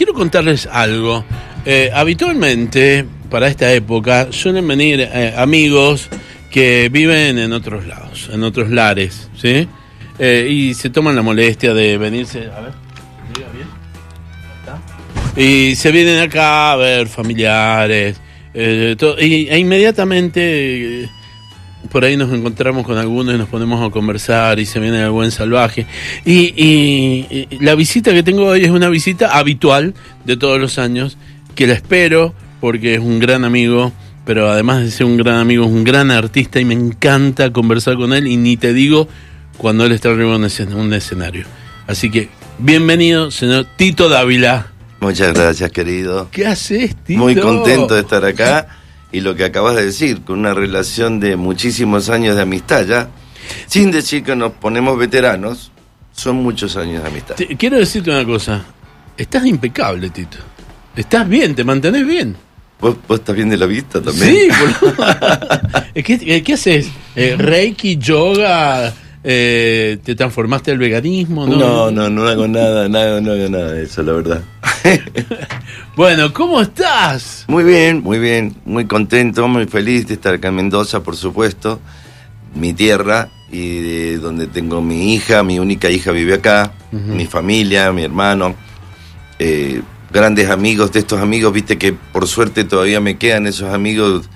quiero contarles algo. Eh, habitualmente, para esta época, suelen venir eh, amigos que viven en otros lados, en otros lares, ¿sí? Eh, y se toman la molestia de venirse. A ver, diga bien. Y se vienen acá a ver familiares. y, e inmediatamente. Por ahí nos encontramos con algunos y nos ponemos a conversar y se viene el buen salvaje. Y, y- y la visita que tengo hoy es una visita habitual de todos los años, que la espero porque es un gran amigo, pero además de ser un gran amigo, es un gran artista y me encanta conversar con él y ni te digo cuando él está arriba en un escenario. Así que, bienvenido, señor Tito Dávila. Muchas gracias, querido. ¿Qué haces, Tito? Muy contento de estar acá. Y lo que acabas de decir, con una relación de muchísimos años de amistad ya, sin decir que nos ponemos veteranos, son muchos años de amistad. Te- quiero decirte una cosa. Estás impecable, Tito. Estás bien, te mantenés bien. ¿Vos, vos estás bien de la vista también? Sí, boludo. ¿Qué, qué haces? Eh, Reiki, yoga, eh, te transformaste al veganismo, ¿no? No, no, no hago nada, nada, no hago nada de eso, la verdad. Bueno, ¿cómo estás? Muy bien, muy bien, muy contento, muy feliz de estar acá en Mendoza, por supuesto, mi tierra y de donde tengo mi hija, mi única hija vive acá, mi familia, mi hermano, eh, grandes amigos de estos amigos, viste que por suerte todavía me quedan esos amigos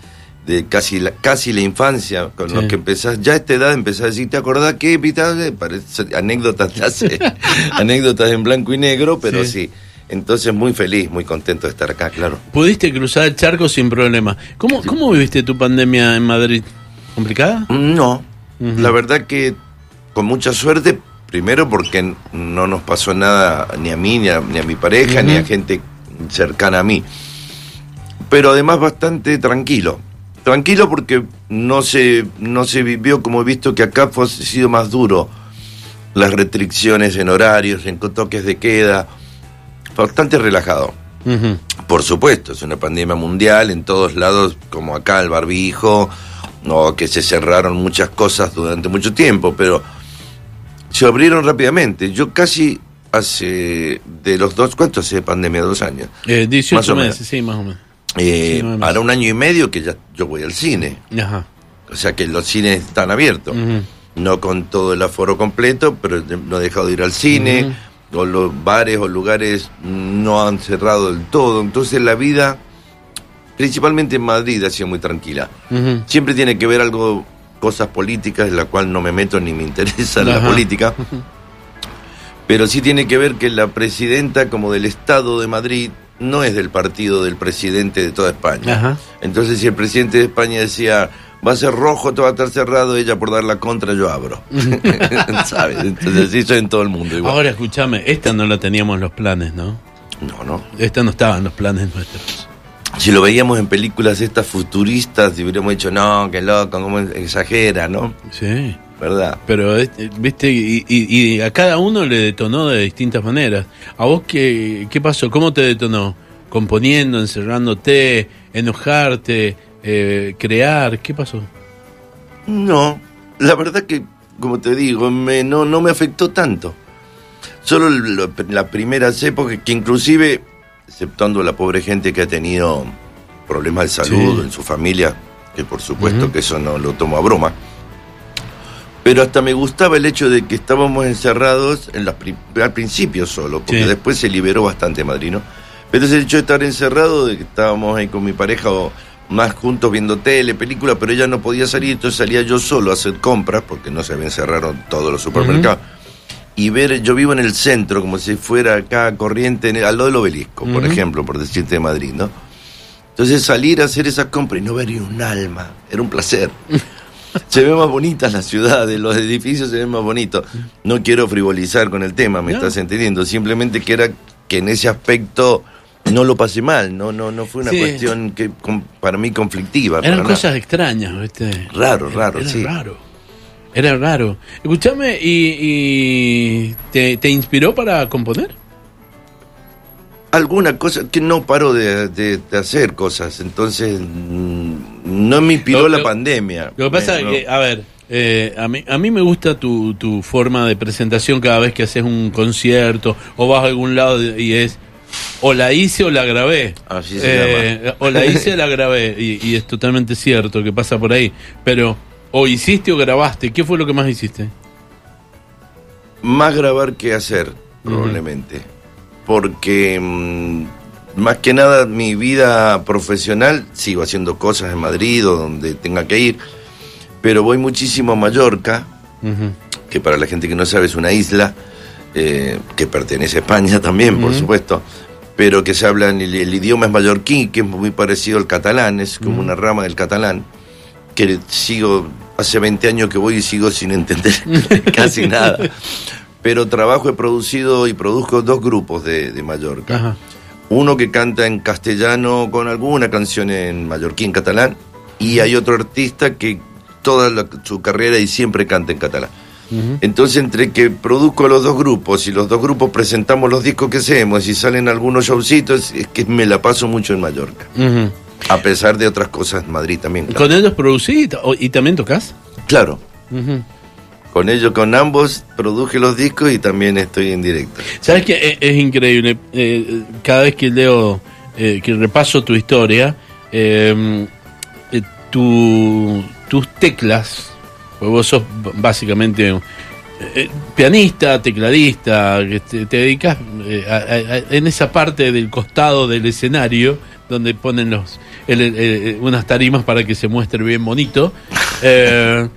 de casi la, casi la infancia, con Sí. los que empezás, ya a esta edad empezás a decir, ¿te acordás qué? Viste, Parece anécdotas, anécdotas en blanco y negro, pero Sí. sí. Entonces muy feliz, muy contento de estar acá, claro. Pudiste cruzar el charco sin problema. ¿Cómo, cómo viviste tu pandemia en Madrid? ¿Complicada? No, la verdad que con mucha suerte, primero porque no nos pasó nada ni a mí, ni a, ni a mi pareja, ni a gente cercana a mí. Pero además bastante tranquilo. Tranquilo porque no se, no se vivió como he visto que acá fue, ha sido más duro. Las restricciones en horarios, en toques de queda. Bastante relajado. Por supuesto, es una pandemia mundial en todos lados, como acá el barbijo, o que se cerraron muchas cosas durante mucho tiempo, pero se abrieron rápidamente. Yo casi hace de los dos, ¿cuánto hace de pandemia? Dos años. Eh, 18 Más o meses, sí, más o menos. Eh, Sí, para un año y medio que ya yo voy al cine. Ajá. O sea que los cines están abiertos. No con todo el aforo completo, pero no he dejado de ir al cine, o los bares o lugares no han cerrado del todo. Entonces la vida, principalmente en Madrid, ha sido muy tranquila. Siempre tiene que ver algo, cosas políticas, en la cual no me meto ni me interesa la política. Pero sí tiene que ver que la presidenta como del Estado de Madrid no es del partido del presidente de toda España. Ajá. Entonces si el presidente de España decía, va a ser rojo, todo va a estar cerrado, ella por dar la contra yo abro. ¿Sabes? Entonces así soy en todo el mundo igual. Ahora escúchame, esta no la teníamos en los planes, ¿no? No, no. Esta no estaba en los planes nuestros. Si lo veíamos en películas estas futuristas, hubiéramos dicho, no, qué loco, cómo exagera, ¿no? Sí. ¿Verdad? Pero, eh, viste, y, y- y a cada uno le detonó de distintas maneras. ¿A vos qué, qué pasó? ¿Cómo te detonó? ¿Componiendo, encerrándote, enojarte, eh, crear? ¿Qué pasó? No, la verdad que, como te digo, me, no, no me afectó tanto. Solo lo- las primeras épocas, que inclusive, exceptuando la pobre gente que ha tenido problemas de salud Sí. en su familia, que por supuesto que eso no lo tomo a broma, pero hasta me gustaba el hecho de que estábamos encerrados en las pri- al principio solo, porque Sí. después se liberó bastante Madrid, ¿no? Pero ese hecho de estar encerrado, de que estábamos ahí con mi pareja o más juntos viendo tele, película, pero ella no podía salir, entonces salía yo solo a hacer compras, porque no se habían cerrado todos los supermercados. Y ver, yo vivo en el centro, como si fuera acá corriente, en el- al lado del obelisco, por ejemplo, por decirte de Madrid, ¿no? Entonces salir a hacer esas compras y no ver ni un alma, era un placer. Se ven más bonitas las ciudades, los edificios se ven más bonitos. No quiero frivolizar con el tema, me No. estás entendiendo. Simplemente que era que en ese aspecto no lo pasé mal, no, no, no fue una Sí. cuestión que con- para mí conflictiva. Eran nada. cosas extrañas, ¿viste? Raro, raro, Era sí. raro. Era raro. Escuchame, ¿y, y te, te inspiró para componer? Alguna cosa que no paro de, de- de hacer cosas, entonces mm, no me inspiró Lo- la lo- pandemia. Lo que pasa es que, a ver, eh, a, mí, a mí me gusta tu, tu forma de presentación cada vez que haces un concierto o vas a algún lado y es o la hice o la grabé. Así se Eh, o la hice o la grabé. Y, y es totalmente cierto que pasa por ahí. Pero, o hiciste o grabaste. ¿Qué fue lo que más hiciste? Más grabar que hacer, probablemente. Porque mm, más que nada mi vida profesional, sigo haciendo cosas en Madrid o donde tenga que ir, pero voy muchísimo a Mallorca, que para la gente que no sabe es una isla eh, que pertenece a España también, por supuesto, pero que se habla, el, el idioma es mallorquín, que es muy parecido al catalán, es como una rama del catalán, que sigo, hace 20 años que voy y sigo sin entender casi nada. Pero trabajo, he producido y produzco dos grupos de, de Mallorca. Uno que canta en castellano con alguna canción en mallorquín catalán y hay otro artista que toda la- su carrera y siempre canta en catalán. Entonces, entre que produzco los dos grupos y los dos grupos presentamos los discos que hacemos y salen algunos showcitos, es que me la paso mucho en Mallorca. A pesar de otras cosas en Madrid también. Claro. ¿Con ellos producí y también tocas? Claro. Con ellos, con ambos, produje los discos y también estoy en directo. ¿Sabes que es, es increíble? Eh, cada vez que leo, eh, que repaso tu historia, eh, eh, tu- tus teclas, pues vos sos básicamente pianista, tecladista, que te, te dedicas a- a- a- en esa parte del costado del escenario donde ponen los el- el- el- unas tarimas para que se muestre bien bonito. Eh,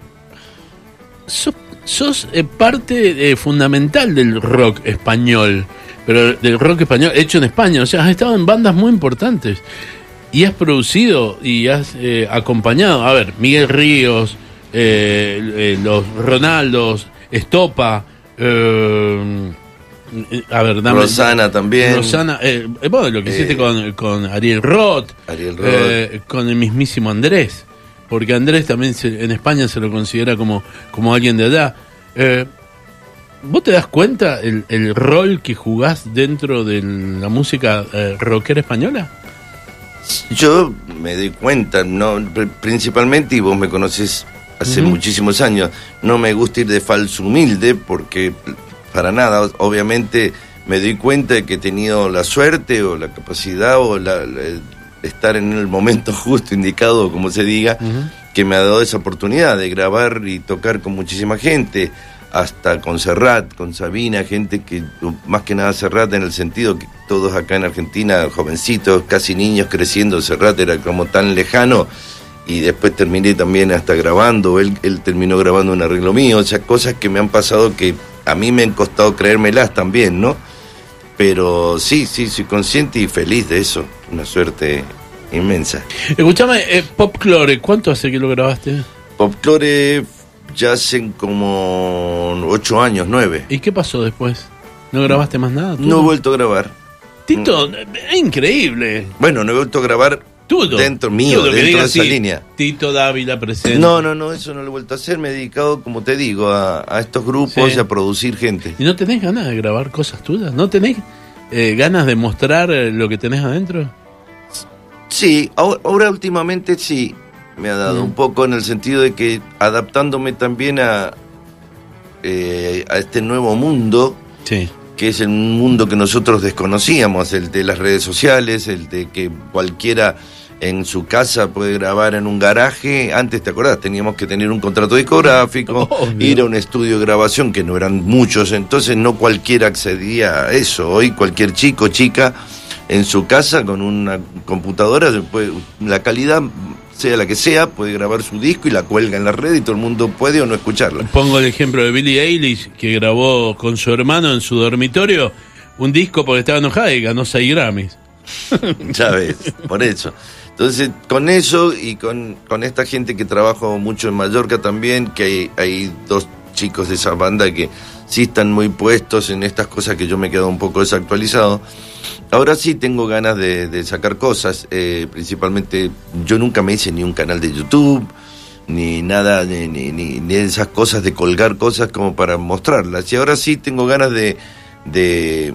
sos, sos, eh, parte eh, fundamental del rock español, pero del rock español hecho en España. O sea, has estado en bandas muy importantes y has producido y has eh, acompañado. A ver, Miguel Ríos, eh, eh, los Ronaldos, Estopa. eh, a ver, dame. Rosana también. Rosana, bueno, lo que hiciste con, con Ariel Roth, Ariel Roth. eh, con el mismísimo Andrés, porque Andrés también se- en España se lo considera como, como alguien de allá. Eh, ¿Vos te das cuenta el, el rol que jugás dentro de la música eh, rockera española? Yo me doy cuenta, no Pr- principalmente, y vos me conoces hace muchísimos años, no me gusta ir de falso humilde porque para nada, obviamente me doy cuenta de que he tenido la suerte o la capacidad o la, la- estar en el momento justo, indicado, como se diga, que me ha dado esa oportunidad de grabar y tocar con muchísima gente, hasta con Serrat, con Sabina, gente que, más que nada Serrat en el sentido que todos acá en Argentina, jovencitos, casi niños creciendo, Serrat era como tan lejano, y después terminé también hasta grabando, él, él terminó grabando un arreglo mío, o sea, cosas que me han pasado que a mí me han costado creérmelas también, ¿no? Pero sí, sí, soy consciente y feliz de eso, una suerte inmensa. Escuchame, eh, Popclore, ¿cuánto hace que lo grabaste? Popclore ya hacen como ocho años, nueve. ¿Y qué pasó después? ¿No grabaste más nada? No he vuelto a grabar. Tito, es increíble. Bueno, no he vuelto a grabar Todo. dentro mío, Todo, dentro de esa línea. Tito Dávila presente. No, no, no, eso no lo he vuelto a hacer. Me he dedicado, como te digo, a, a estos grupos Sí. y a producir gente. ¿Y no tenés ganas de grabar cosas tuyas? ¿No tenés eh, ganas de mostrar eh, lo que tenés adentro? Sí, ahora, ahora últimamente sí me ha dado Mm. un poco en el sentido de que adaptándome también a, eh, a este nuevo mundo, Sí. que es el mundo que nosotros desconocíamos, el de las redes sociales, el de que cualquiera en su casa puede grabar en un garaje. Antes, ¿te acordás? Teníamos que tener un contrato discográfico, ir a un estudio de grabación, que no eran muchos, entonces no cualquiera accedía a eso. Hoy cualquier chico, chica, en su casa con una computadora, puede- la calidad, sea la que sea, puede grabar su disco y la cuelga en la red y todo el mundo puede o no escucharla. Pongo el ejemplo de Billie Eilish, que grabó con su hermano en su dormitorio un disco porque estaba enojada y ganó 6 Grammys. Ya ves, por eso. Entonces, con eso y con, con esta gente que trabajo mucho en Mallorca también, que hay, hay dos chicos de esa banda que sí están muy puestos en estas cosas que yo me he quedado un poco desactualizado. Ahora sí tengo ganas de, sacar cosas, eh, principalmente yo nunca me hice ni un canal de YouTube, ni nada, ni, ni, ni- ni esas cosas de colgar cosas como para mostrarlas. Y ahora sí tengo ganas de, de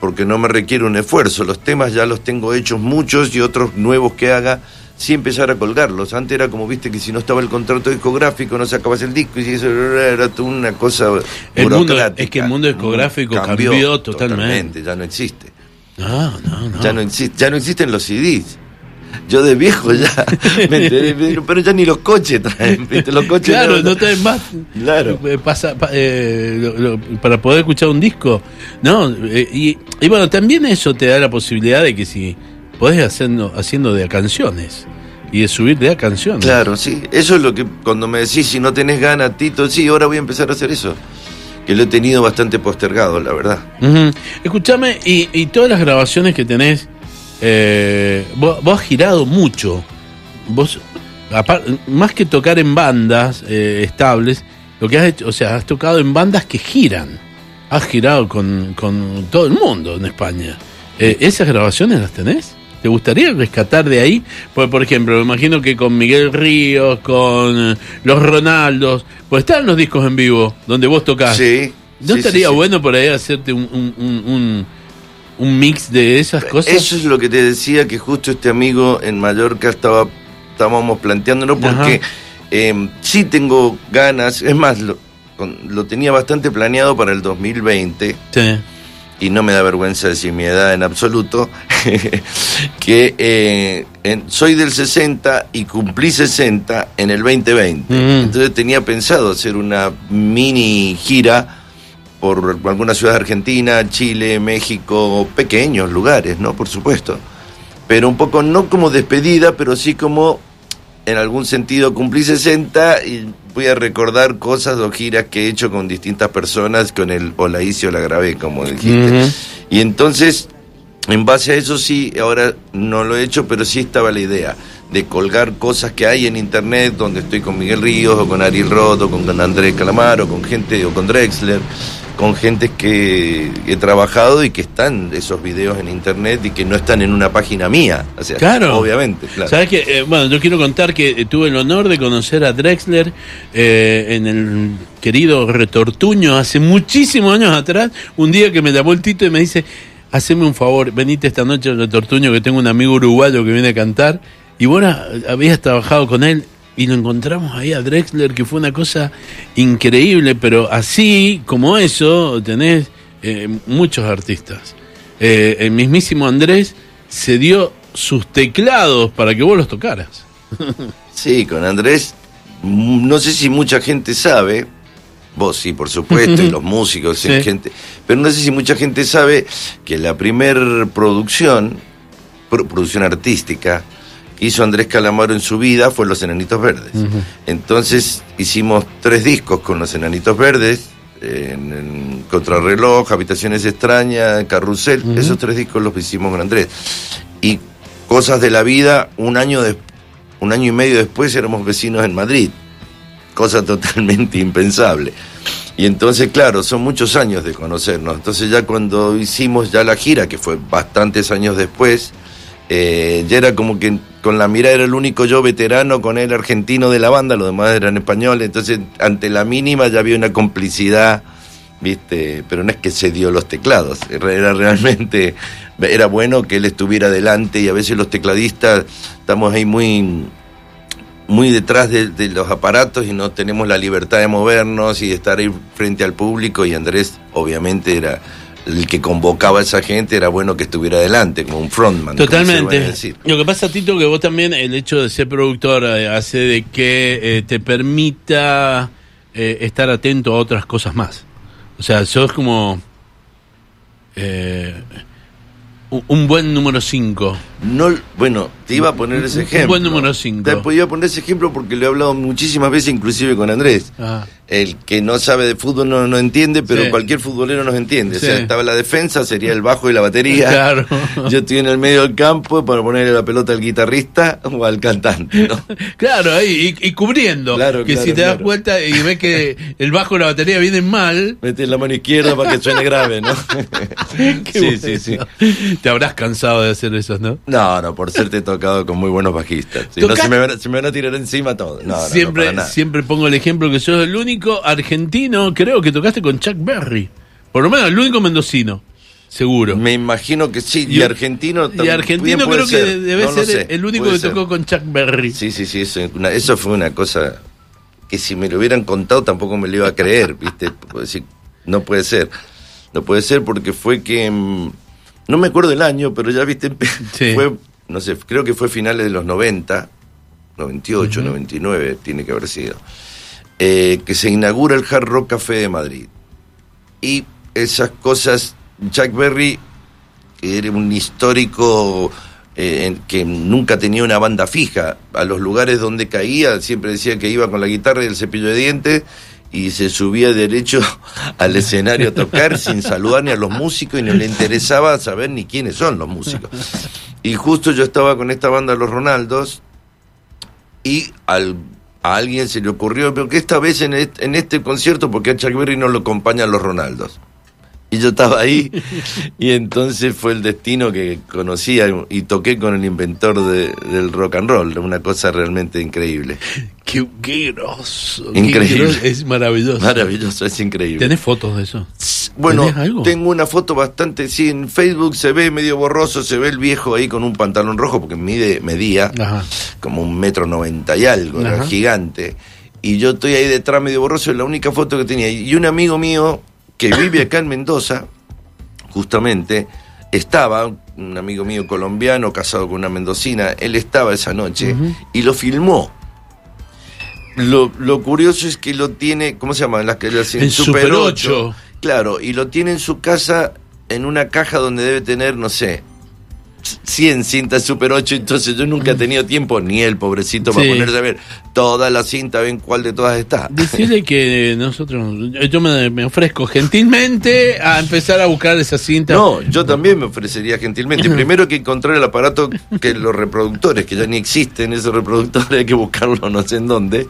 porque no me requiere un esfuerzo. Los temas ya los tengo hechos muchos y otros nuevos que haga, sí empezar a colgarlos. Antes era como, viste, que si no estaba el contrato discográfico no sacabas el disco y eso era toda una cosa El mundo- es que el mundo discográfico cambió totalmente. Ya no existe. No, no, no. Ya no, existe, ya no existen los CDs. Yo de viejo ya me enteré, pero ya ni los coches traen, ¿viste? Los coches claro, no, traen más. Claro. Eh, Pasa, pa- eh, lo- lo- para poder escuchar un disco. No, eh, y, y bueno, también eso te da la posibilidad de que si podés haciendo, haciendo de a canciones y de subirte a canciones. Claro, sí. Eso es lo que cuando me decís si no tenés ganas, Tito, sí, ahora voy a empezar a hacer eso. Que lo he tenido bastante postergado, la verdad. Ujú. Escuchame, y, y todas las grabaciones que tenés, eh, vos, vos has girado mucho. Vos, apar- más que tocar en bandas eh, estables, lo que has hecho, o sea, has tocado en bandas que giran. Has girado con, con todo el mundo en España. Eh, ¿Esas grabaciones las tenés? ¿Te gustaría rescatar de ahí? Pues, por ejemplo, me imagino que con Miguel Ríos, con eh, los Ronaldos, pues están los discos en vivo donde vos tocás. Sí. ¿No sí, estaría sí. bueno por ahí hacerte un, un, un, mix de esas cosas? Eso es lo que te decía que justo este amigo en Mallorca estaba estábamos planteándolo porque eh, sí tengo ganas, es más, lo, con- lo tenía bastante planeado para el 2020 Sí. Y no me da vergüenza decir mi edad en absoluto, que eh, en- soy del 60 y cumplí 60 en el 2020. Mm. Entonces tenía pensado hacer una mini gira por algunas ciudades de Argentina, Chile, México, pequeños lugares, ¿no? Por supuesto. Pero un poco no como despedida, pero sí como en algún sentido cumplí 60 y voy a recordar cosas o giras que he hecho con distintas personas, con el o la hice o la grabé, como dijiste. Y entonces, en base a eso sí, ahora no lo he hecho, pero sí estaba la idea de colgar cosas que hay en internet, donde estoy con Miguel Ríos, o con Ariel Roth, o con Andrés Calamaro, o con gente, o con Drexler, con gente que he trabajado y que están esos videos en internet y que no están en una página mía. O sea, Claro. Obviamente, claro. ¿Sabes que eh, Bueno, yo quiero contar que tuve el honor de conocer a Drexler eh, en el querido Retortuño hace muchísimos años atrás. Un día que me llamó el Tito y me dice: Haceme un favor, venite esta noche al Retortuño que tengo un amigo uruguayo que viene a cantar. Y bueno, habías trabajado con él y lo encontramos ahí a Drexler, que fue una cosa increíble, pero así como eso, tenés eh, muchos artistas. Eh, el mismísimo Andrés se dio sus teclados para que vos los tocaras. Sí, con Andrés, mm, no sé si mucha gente sabe, vos sí, por supuesto, y los músicos, Sí. gente, pero no sé si mucha gente sabe que la primer producción, pro- producción artística, hizo Andrés Calamaro en su vida fue Los Enanitos Verdes. Entonces hicimos tres discos con Los Enanitos Verdes, en, en Contrarreloj, Habitaciones Extrañas, Carrusel, esos tres discos los hicimos con Andrés. Y Cosas de la Vida, un año después un año y medio después éramos vecinos en Madrid, cosa totalmente impensable. Y entonces, claro, son muchos años de conocernos. Entonces ya cuando hicimos ya la gira, que fue bastantes años después, eh, ya era como que con la mirada era el único yo veterano con él argentino de la banda, los demás eran españoles. Entonces, ante la mínima ya había una complicidad, ¿viste? Pero no es que se dio los teclados, era realmente, era bueno que él estuviera adelante y a veces los tecladistas estamos ahí muy muy detrás de, de los aparatos y no tenemos la libertad de movernos y de estar ahí frente al público y Andrés obviamente era el que convocaba a esa gente, era bueno que estuviera adelante, como un frontman. Totalmente. decir. Lo que pasa, Tito, que vos también, el hecho de ser productor eh, hace de que eh, te permita eh, estar atento a otras cosas más. O sea, sos como un- un buen número 5. No, bueno, te iba a poner ese ejemplo. buen número cinco. Te podía poner ese ejemplo porque lo he hablado muchísimas veces, inclusive con Andrés. Ah, El que no sabe de fútbol no, no entiende, pero Sí. cualquier futbolero nos entiende. Sí. O sea, estaba la defensa, sería el bajo y la batería. Claro. Yo estoy en el medio del campo para ponerle la pelota al guitarrista o al cantante, ¿no? Claro, ahí, y, y cubriendo. Claro, que claro, si te das cuenta y ves que el bajo y la batería vienen mal. Mete la mano izquierda para que suene grave, ¿no? qué sí, sí, sí. Te habrás cansado de hacer eso, ¿no? No, no, por suerte he tocado con muy buenos bajistas. Si no, se me, van, a- se me van a tirar encima todo. No, no, no, siempre, siempre pongo el ejemplo que sos el único argentino, creo que tocaste con Chuck Berry. Por lo menos el único mendocino, seguro. Me imagino que sí. Y, Y- argentino y también argentino puede creo que ser. debe ser sé, el único que ser. tocó con Chuck Berry. Sí, sí, sí. Eso, una- eso fue una cosa que si me lo hubieran contado tampoco me lo iba a creer, ¿viste? Decir, no puede ser. No puede ser porque fue que mm, no me acuerdo el año, pero ya viste, fue, no sé, creo que fue finales de los 90, 98, 99, tiene que haber sido, eh, que se inaugura el Hard Rock Café de Madrid. Y esas cosas, Jack Berry era un histórico eh, que nunca tenía una banda fija. A los lugares donde caía, siempre decía que iba con la guitarra y el cepillo de dientes y se subía derecho al escenario a tocar sin saludar ni a los músicos y no le interesaba saber ni quiénes son los músicos. Y justo yo estaba con esta banda Los Ronaldos y al, a alguien se le ocurrió, pero que esta vez en este, en este concierto, porque a Chuck Berry no lo acompañan Los Ronaldos y yo estaba ahí y entonces fue el destino que conocía y toqué con el inventor del rock and roll, una cosa realmente increíble. Qué, qué grosso. Increíble. es maravilloso. Maravilloso, es increíble. ¿Tenés fotos de eso? Bueno, tengo una foto bastante, sí, en Facebook se ve medio borroso, se ve el viejo ahí con un pantalón rojo porque mide, medía como un metro noventa y algo, era gigante. Y yo estoy ahí detrás medio borroso, es la única foto que tenía. Y un amigo mío que vive acá en Mendoza, justamente, estaba, un amigo mío colombiano casado con una mendocina, él estaba esa noche y lo filmó. Lo, lo, curioso es que lo tiene, ¿cómo se llama? Las que Super 8. Claro, y lo tiene en su casa en una caja donde debe tener, no sé, 100 cintas Super 8, entonces yo nunca he tenido tiempo, ni el pobrecito, para ponerse a ver toda la cinta, ven cuál de todas está. Decirle que nosotros, yo me, ofrezco gentilmente a empezar a buscar esa cinta. No, yo también me ofrecería gentilmente. Primero que encontrar el aparato que los reproductores, que ya ni existen esos reproductores, hay que buscarlo no sé en dónde.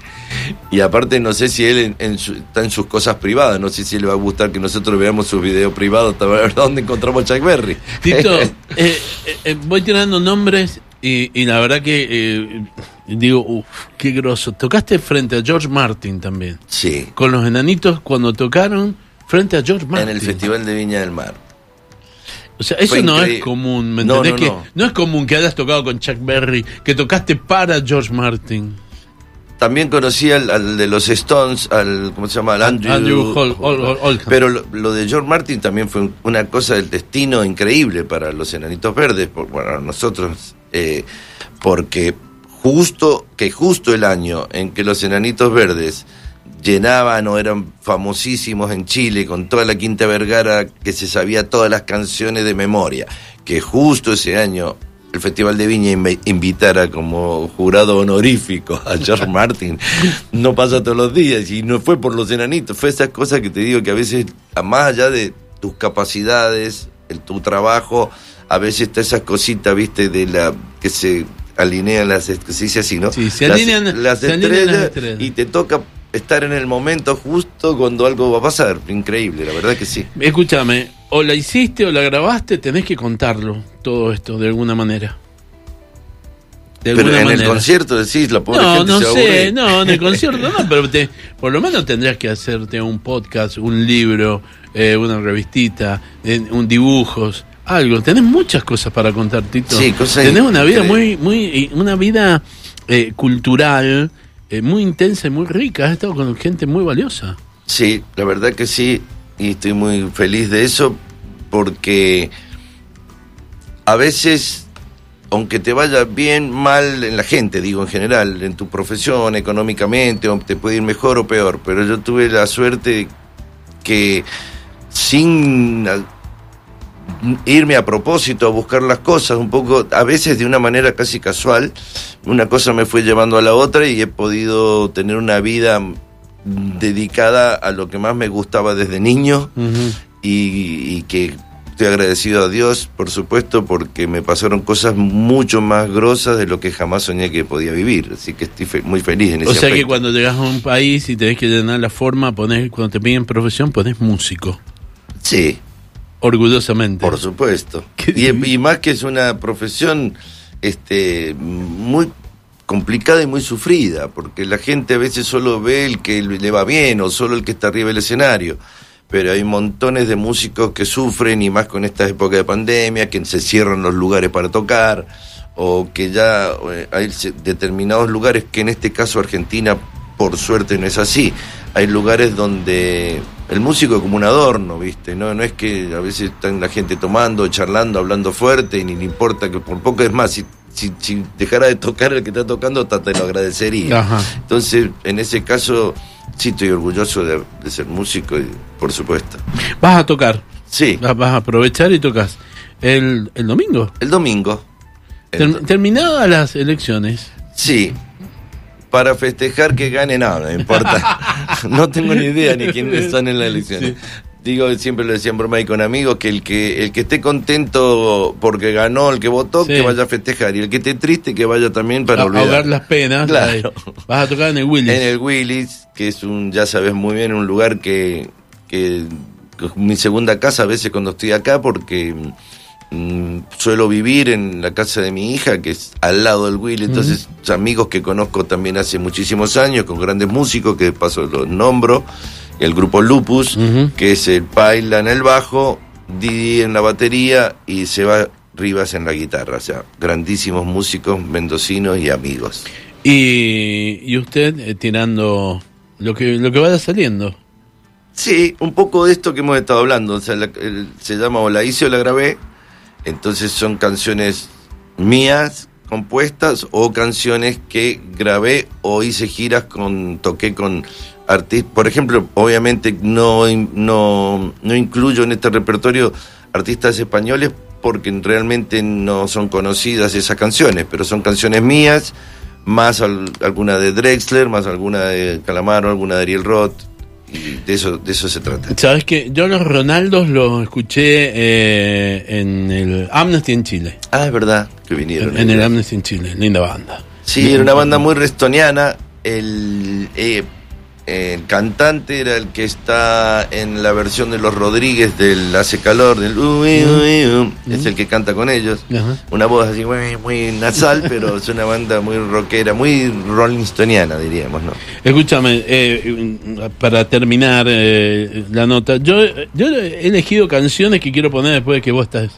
Y aparte no sé si él está en sus cosas privadas, no sé si le va a gustar que nosotros veamos sus videos privados, para ver dónde encontramos Chuck Berry. Tito, eh, eh, eh, voy tirando nombres y, la verdad que eh, digo, uff, qué groso. Tocaste frente a George Martin también. Sí. Con los enanitos cuando tocaron frente a George Martin. En el Festival de Viña del Mar. O sea, eso no es común, ¿me entendés? No, que no es común que hayas tocado con Chuck Berry, que tocaste para George Martin. También conocí al, de los Stones, al, ¿cómo se llama? Andrew, Pero lo, de George Martin también fue una cosa del destino increíble para los Enanitos Verdes, por, bueno, nosotros, eh, porque justo, que justo el año en que los Enanitos Verdes llenaban o eran famosísimos en Chile con toda la Quinta Vergara que se sabía todas las canciones de memoria, que justo ese año el Festival de Viña invitara como jurado honorífico a George Martin. No pasa todos los días y no fue por los enanitos, fue esas cosas que te digo que a veces, más allá de tus capacidades, el, tu trabajo, a veces está esas cositas, viste, de la que se alinean las, se dice así, ¿no? Sí, se alinean las, estrellas, y te toca estar en el momento justo cuando algo va a pasar. Increíble, la verdad que sí. Escúchame, o la hiciste o la grabaste, tenés que contarlo, todo esto, de alguna manera. De pero en el concierto decís, la pobre no, no sé, no, en el concierto no, pero por lo menos tendrías que hacerte un podcast, un libro, eh, una revistita, un dibujos, algo. Tenés muchas cosas para contar, Tito. Sí, cosas Tenés una vida muy, muy, una vida eh, cultural eh, muy intensa y muy rica. Has estado con gente muy valiosa. Sí, la verdad que sí, y estoy muy feliz de eso porque a veces, aunque te vaya bien, mal en la gente, digo en general, en tu profesión, económicamente, te puede ir mejor o peor, pero yo tuve la suerte que sin irme a propósito a buscar las cosas, un poco, a veces de una manera casi casual, una cosa me fue llevando a la otra y he podido tener una vida dedicada a lo que más me gustaba desde niño y, que estoy agradecido a Dios, por supuesto, porque me pasaron cosas mucho más grosas de lo que jamás soñé que podía vivir. Así que estoy muy feliz en ese O sea que cuando llegas a un país y tenés que llenar la forma, pones, cuando te piden profesión, pones músico. Sí. Orgullosamente. Por supuesto. Y, y, más que es una profesión este, muy complicada y muy sufrida, porque la gente a veces solo ve el que le va bien o solo el que está arriba del escenario. Pero hay montones de músicos que sufren y más con esta época de pandemia, que se cierran los lugares para tocar o que ya eh, hay determinados lugares que en este caso Argentina por suerte no es así. Hay lugares donde el músico como un adorno, ¿viste? No, no es que a veces están la gente tomando, charlando, hablando fuerte y ni le importa que por poco es más, si, si dejara de tocar el que está tocando, hasta te lo agradecería. Ajá. Entonces, en ese caso, sí estoy orgulloso de, de ser músico, y, por supuesto. Vas a tocar, Sí, vas a aprovechar y tocas. El, el domingo, el domingo. el Ter- terminadas las elecciones, Sí, para festejar que gane nada, no me importa. no tengo ni idea ni quiénes están en las elecciones. Digo, siempre lo decía en broma y con amigos, que el que el que esté contento porque ganó, el que votó, Sí. que vaya a festejar. Y el que esté triste, que vaya también para a- olvidar. ahogar las penas. Claro. eh, Vas a tocar en el Willis. En el Willis, que es un, ya sabes muy bien, un lugar que, que, que es mi segunda casa a veces cuando estoy acá, porque mm, suelo vivir en la casa de mi hija, que es al lado del Willis, entonces amigos que conozco también hace muchísimos años, con grandes músicos, que de paso los nombro, el grupo Lupus, que es el Paila en el bajo, Didi en la batería y Seba Rivas en la guitarra, o sea, grandísimos músicos mendocinos y amigos. Y, y usted eh, tirando lo que, lo que vaya saliendo. Sí, un poco de esto que hemos estado hablando. O sea, la- el- se llama O la hice o la grabé. Entonces son canciones mías compuestas o canciones que grabé o hice giras con, toqué con artistas. Por ejemplo, obviamente no, no, no incluyo en este repertorio artistas españoles porque realmente no son conocidas esas canciones, pero son canciones mías, más al- alguna de Drexler, más alguna de Calamaro, alguna de Ariel Roth, y de eso, de eso se trata. Sabes que yo los Ronaldos los escuché eh, en el Amnesty en Chile. Ah, es verdad que vinieron. En, en el. Amnesty en Chile, linda banda. Sí, era una banda muy restoniana. El, eh, el cantante era el que está en la versión de los Rodríguez del Hace Calor, del Uy, uy, uy, es el que canta con ellos. Ajá. Una voz así muy, muy nasal, pero es una banda muy rockera, muy rolling stoniana, diríamos, ¿no? Escúchame, eh, para terminar eh, la nota, yo, yo he elegido canciones que quiero poner después de que vos estás.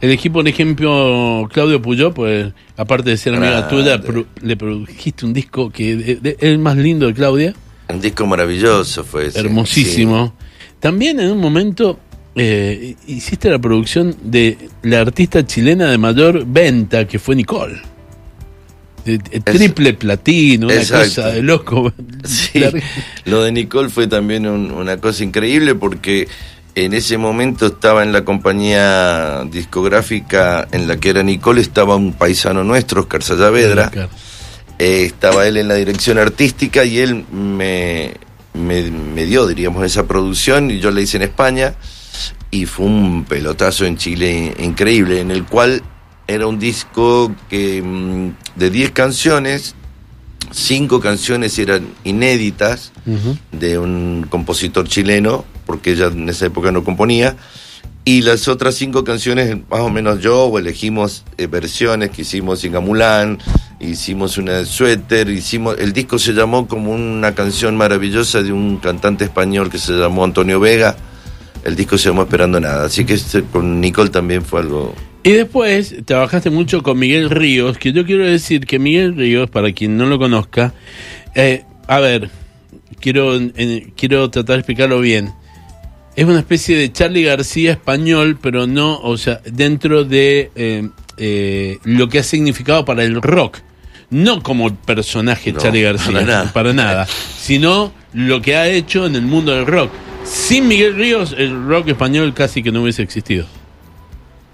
Elegí, por ejemplo, Claudio Puyó, pues aparte de ser amiga Grande. tuya, pro- le produjiste un disco que de- de- es el más lindo de Claudia, Un disco maravilloso fue ese. hermosísimo. También en un momento eh, hiciste la producción de la artista chilena de mayor venta, que fue Nicole. De- de triple platino, una Exacto. cosa de loco. Sí, lo de Nicole fue también un- una cosa increíble porque en ese momento estaba en la compañía discográfica en la que era Nicole, estaba un paisano nuestro, Oscar Sayavedra, Claro. eh, estaba él en la dirección artística y él me, me, me dio, diríamos, esa producción y yo la hice en España y fue un pelotazo en Chile increíble, en el cual era un disco que mm, de 10 canciones, cinco canciones eran inéditas de un compositor chileno, porque ella en esa época no componía, y las otras cinco canciones, más o menos yo, elegimos eh, versiones que hicimos en Gamulán, hicimos una de suéter, hicimos, el disco se llamó como una canción maravillosa de un cantante español que se llamó Antonio Vega, el disco se llamó Esperando Nada, así que este, con Nicole también fue algo... Y después trabajaste mucho con Miguel Ríos, que yo quiero decir que Miguel Ríos, para quien no lo conozca, eh, a ver, quiero, quiero tratar de explicarlo bien. Es una especie de Charlie García español, pero no, o sea, dentro de eh, eh, lo que ha significado para el rock. No como personaje No, Charlie García, para nada. para nada, sino lo que ha hecho en el mundo del rock. Sin Miguel Ríos, el rock español casi que no hubiese existido.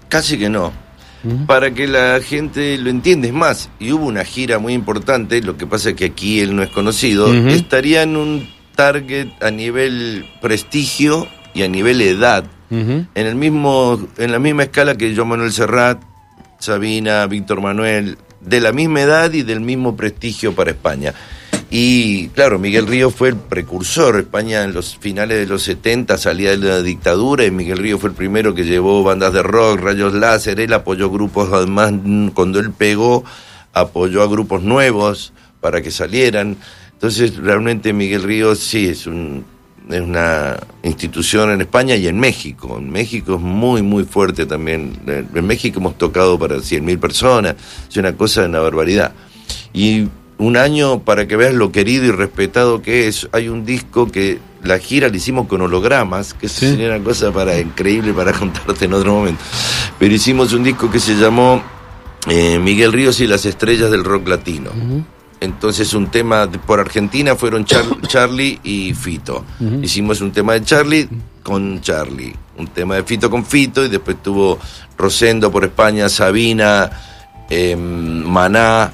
Casi que no. Para que la gente lo entienda, es más, y hubo una gira muy importante, lo que pasa es que aquí él no es conocido, estaría en un target a nivel prestigio y a nivel edad, en el mismo, en la misma escala que Joan Manuel Serrat, Sabina, Víctor Manuel, de la misma edad y del mismo prestigio para España. Y claro, Miguel Río fue el precursor. España en los finales de los 70 salía de la dictadura y Miguel Río fue el primero que llevó bandas de rock, rayos láser. Él apoyó grupos, además, cuando él pegó, apoyó a grupos nuevos para que salieran. Entonces, realmente Miguel Río sí es un, es una institución en España y en México. En México es muy, muy fuerte también. En México hemos tocado para 100.000 personas. Es una cosa, una barbaridad. Y un año para que veas lo querido y respetado que es. Hay un disco que la gira la hicimos con hologramas, que Sí. sería una cosa para increíble para contarte en otro momento. Pero hicimos un disco que se llamó eh, Miguel Ríos y las estrellas del rock latino. Entonces un tema de- por Argentina fueron Char- Charlie y Fito. Hicimos un tema de Charlie con Charlie, un tema de Fito con Fito y después tuvo Rosendo por España, Sabina, em, Maná,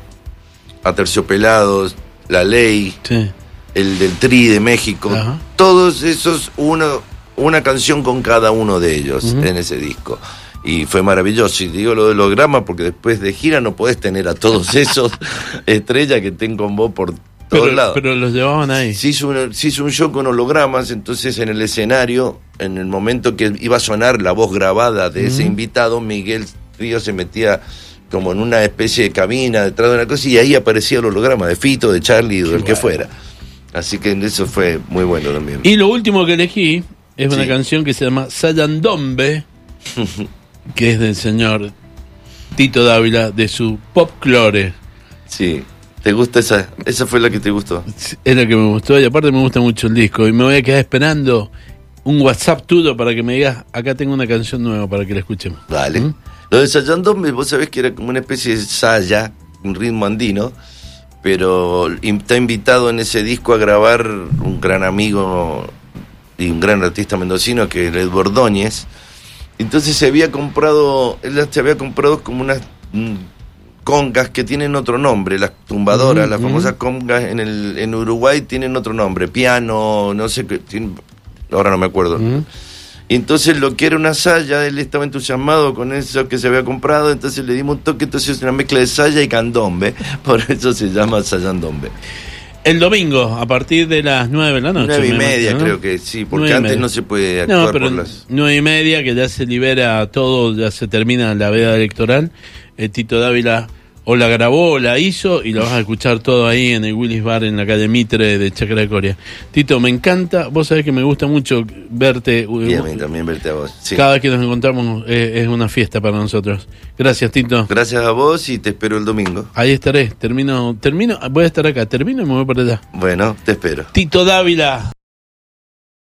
Aterciopelados, La Ley, Sí. el del Tri de México. Todos esos, uno, una canción con cada uno de ellos en ese disco. Y fue maravilloso. Y digo lo del holograma porque después de gira no podés tener a todos esos estrellas que estén con vos por todos Pero, lados. pero los llevaban ahí. Se hizo, un, se hizo un show con hologramas, entonces en el escenario, en el momento que iba a sonar la voz grabada de ese invitado, Miguel Ríos se metía como en una especie de cabina detrás de una cosa y ahí aparecía el holograma de Fito, de Charlie del que bueno. fuera. Así que eso fue muy bueno también. Y lo último que elegí es una Sí. canción que se llama Sayandombe, que es del señor Tito Dávila, de su Popclore. Sí. ¿Te gusta esa? Esa fue la que te gustó. Es la que me gustó y aparte me gusta mucho el disco. Y me voy a quedar esperando un WhatsApp tuyo para que me digas, acá tengo una canción nueva para que la escuchemos. Vale. ¿Mm? Lo de Sayandombe, vos sabés que era como una especie de saya, un ritmo andino, pero está invitado en ese disco a grabar un gran amigo y un gran artista mendocino que es Edward Ordóñez. Entonces se había comprado, él se había comprado como unas mm, congas que tienen otro nombre, las tumbadoras, las famosas congas en, el, en Uruguay tienen otro nombre, piano, no sé qué, tienen- ahora no me acuerdo. Entonces lo que era una saya, él estaba entusiasmado con eso que se había comprado, entonces le dimos un toque, entonces es una mezcla de saya y candombe, por eso se llama sayandombe. El domingo, a partir de las nueve de la noche. Nueve y me media imagino, ¿no? creo que sí, porque antes no se puede actuar No, pero por las... nueve y media, que ya se libera todo, ya se termina la veda electoral. Eh, Tito Dávila o la grabó o la hizo y la vas a escuchar todo ahí en el Willis Bar en la calle Mitre de Chacra de Coria. Tito, me encanta, vos sabés que me gusta mucho verte. uh, Y a mí también verte a vos. sí. Cada vez que nos encontramos eh, es una fiesta para nosotros. Gracias, Tito. Gracias a vos y te espero el domingo. Ahí estaré. Termino, termino, voy a estar acá. Termino y me voy para allá. Bueno, te espero. Tito Dávila.